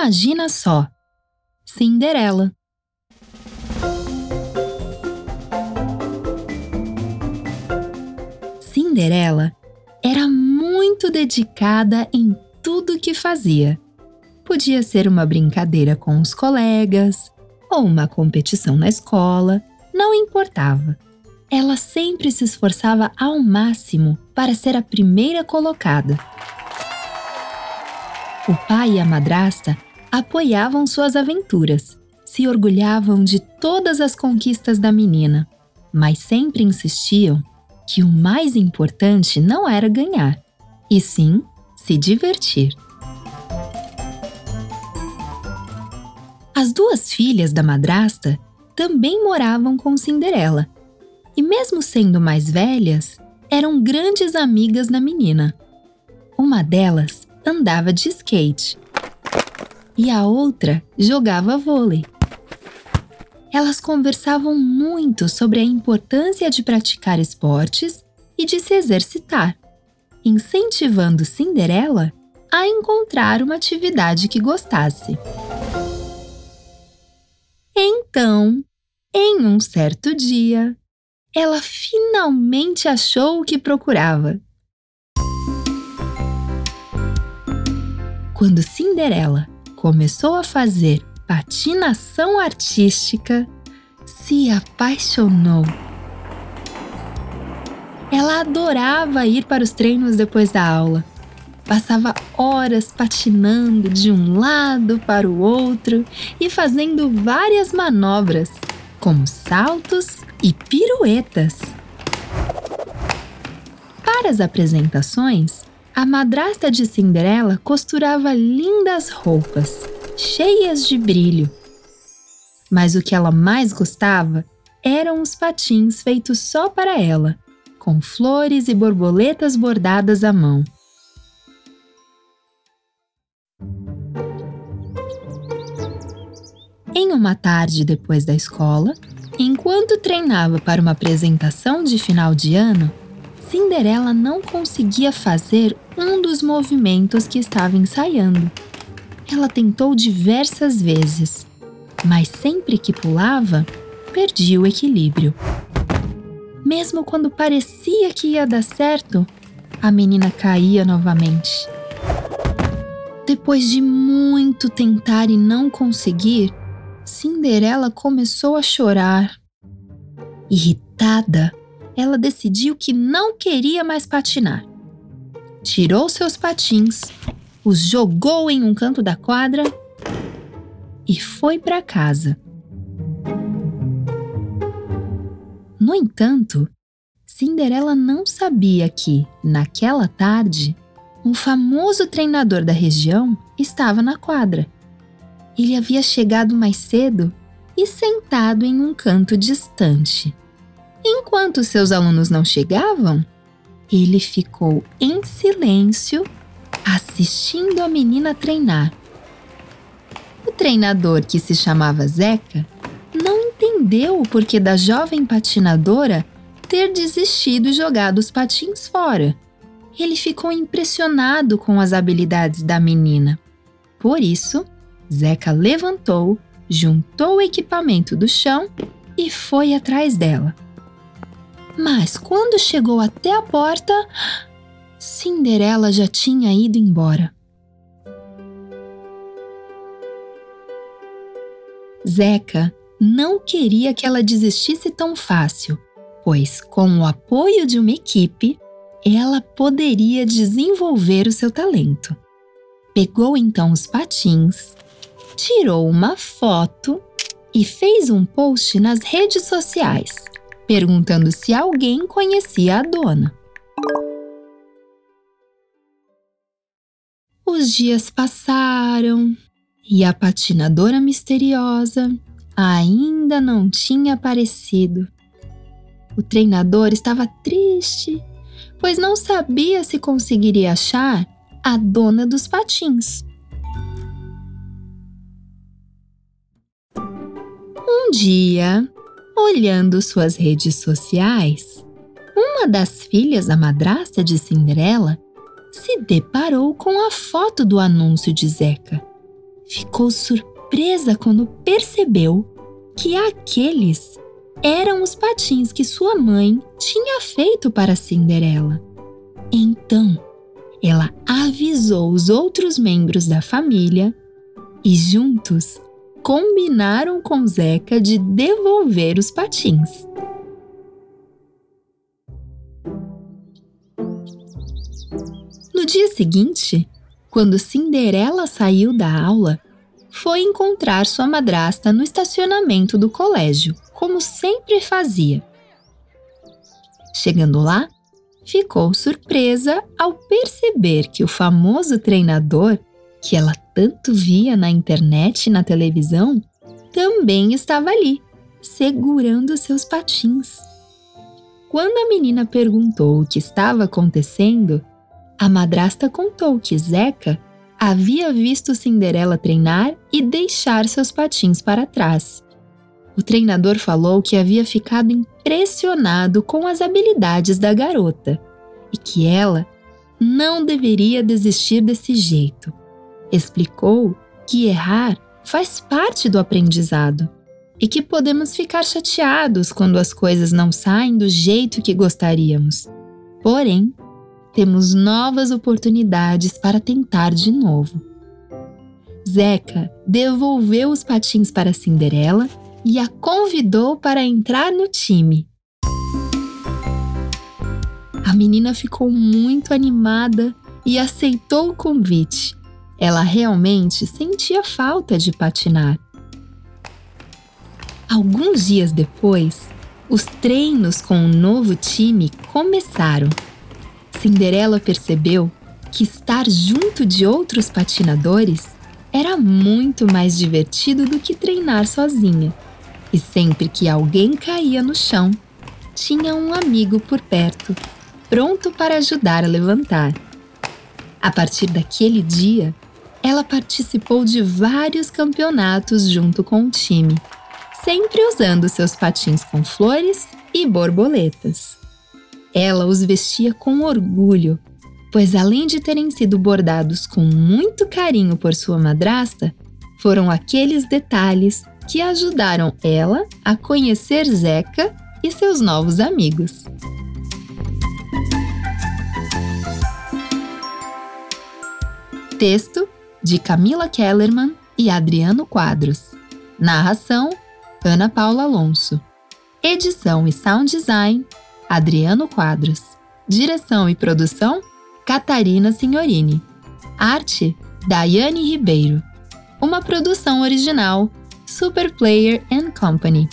Imagina só! Cinderela. Cinderela era muito dedicada em tudo que fazia. Podia ser uma brincadeira com os colegas ou uma competição na escola, não importava. Ela sempre se esforçava ao máximo para ser a primeira colocada. O pai e a madrasta apoiavam suas aventuras, se orgulhavam de todas as conquistas da menina, mas sempre insistiam que o mais importante não era ganhar, e sim se divertir. As duas filhas da madrasta também moravam com Cinderela, e mesmo sendo mais velhas, eram grandes amigas da menina. Uma delas andava de skate e a outra jogava vôlei. Elas conversavam muito sobre a importância de praticar esportes e de se exercitar, incentivando Cinderela a encontrar uma atividade que gostasse. Então, em um certo dia, ela finalmente achou o que procurava. Quando Cinderela começou a fazer patinação artística, se apaixonou. Ela adorava ir para os treinos depois da aula. Passava horas patinando de um lado para o outro e fazendo várias manobras, como saltos e piruetas. Para as apresentações, a madrasta de Cinderela costurava lindas roupas cheias de brilho. Mas o que ela mais gostava eram os patins feitos só para ela, com flores e borboletas bordadas à mão. Em uma tarde depois da escola, enquanto treinava para uma apresentação de final de ano, Cinderela não conseguia fazer um dos movimentos que estava ensaiando. Ela tentou diversas vezes, mas sempre que pulava, perdia o equilíbrio. Mesmo quando parecia que ia dar certo, a menina caía novamente. Depois de muito tentar e não conseguir, Cinderela começou a chorar. Irritada, ela decidiu que não queria mais patinar. Tirou seus patins os jogou em um canto da quadra e foi para casa. No entanto, Cinderela não sabia que, naquela tarde, um famoso treinador da região estava na quadra. Ele havia chegado mais cedo e sentado em um canto distante. Enquanto seus alunos não chegavam, ele ficou em silêncio assistindo a menina treinar. O treinador, que se chamava Zeca, não entendeu o porquê da jovem patinadora ter desistido e jogado os patins fora. Ele ficou impressionado com as habilidades da menina. Por isso, Zeca levantou, juntou o equipamento do chão e foi atrás dela. Mas quando chegou até a porta, Cinderela já tinha ido embora. Zeca não queria que ela desistisse tão fácil, pois, com o apoio de uma equipe, ela poderia desenvolver o seu talento. Pegou então os patins, tirou uma foto e fez um post nas redes sociais, perguntando se alguém conhecia a dona. Os dias passaram e a patinadora misteriosa ainda não tinha aparecido. O treinador estava triste, pois não sabia se conseguiria achar a dona dos patins. Um dia, olhando suas redes sociais, uma das filhas da madrasta de Cinderela se deparou com a foto do anúncio de Zeca. ficou surpresa quando percebeu que aqueles eram os patins que sua mãe tinha feito para Cinderela. Então, ela avisou os outros membros da família e juntos combinaram com Zeca de devolver os patins. No dia seguinte, quando Cinderela saiu da aula, foi encontrar sua madrasta no estacionamento do colégio, como sempre fazia. Chegando lá, ficou surpresa ao perceber que o famoso treinador, que ela tanto via na internet e na televisão, também estava ali, segurando seus patins. Quando a menina perguntou o que estava acontecendo, a madrasta contou que Zeca havia visto Cinderela treinar e deixar seus patins para trás. O treinador falou que havia ficado impressionado com as habilidades da garota e que ela não deveria desistir desse jeito. Explicou que errar faz parte do aprendizado e que podemos ficar chateados quando as coisas não saem do jeito que gostaríamos. Porém, temos novas oportunidades para tentar de novo. Zeca devolveu os patins para Cinderela e a convidou para entrar no time. A menina ficou muito animada e aceitou o convite. Ela realmente sentia falta de patinar. Alguns dias depois, os treinos com o novo time começaram. Cinderela percebeu que estar junto de outros patinadores era muito mais divertido do que treinar sozinha. E sempre que alguém caía no chão, tinha um amigo por perto, pronto para ajudar a levantar. A partir daquele dia, ela participou de vários campeonatos junto com o time, sempre usando seus patins com flores e borboletas. Ela os vestia com orgulho, pois além de terem sido bordados com muito carinho por sua madrasta, foram aqueles detalhes que ajudaram ela a conhecer Zeca e seus novos amigos. Texto de Camila Kellerman e Adriano Quadros. Narração: Ana Paula Alonso. Edição e sound design: Adriano Quadros. Direção e produção: Catarina Signorini. Arte: Daiane Ribeiro. Uma produção original Super Player and Company.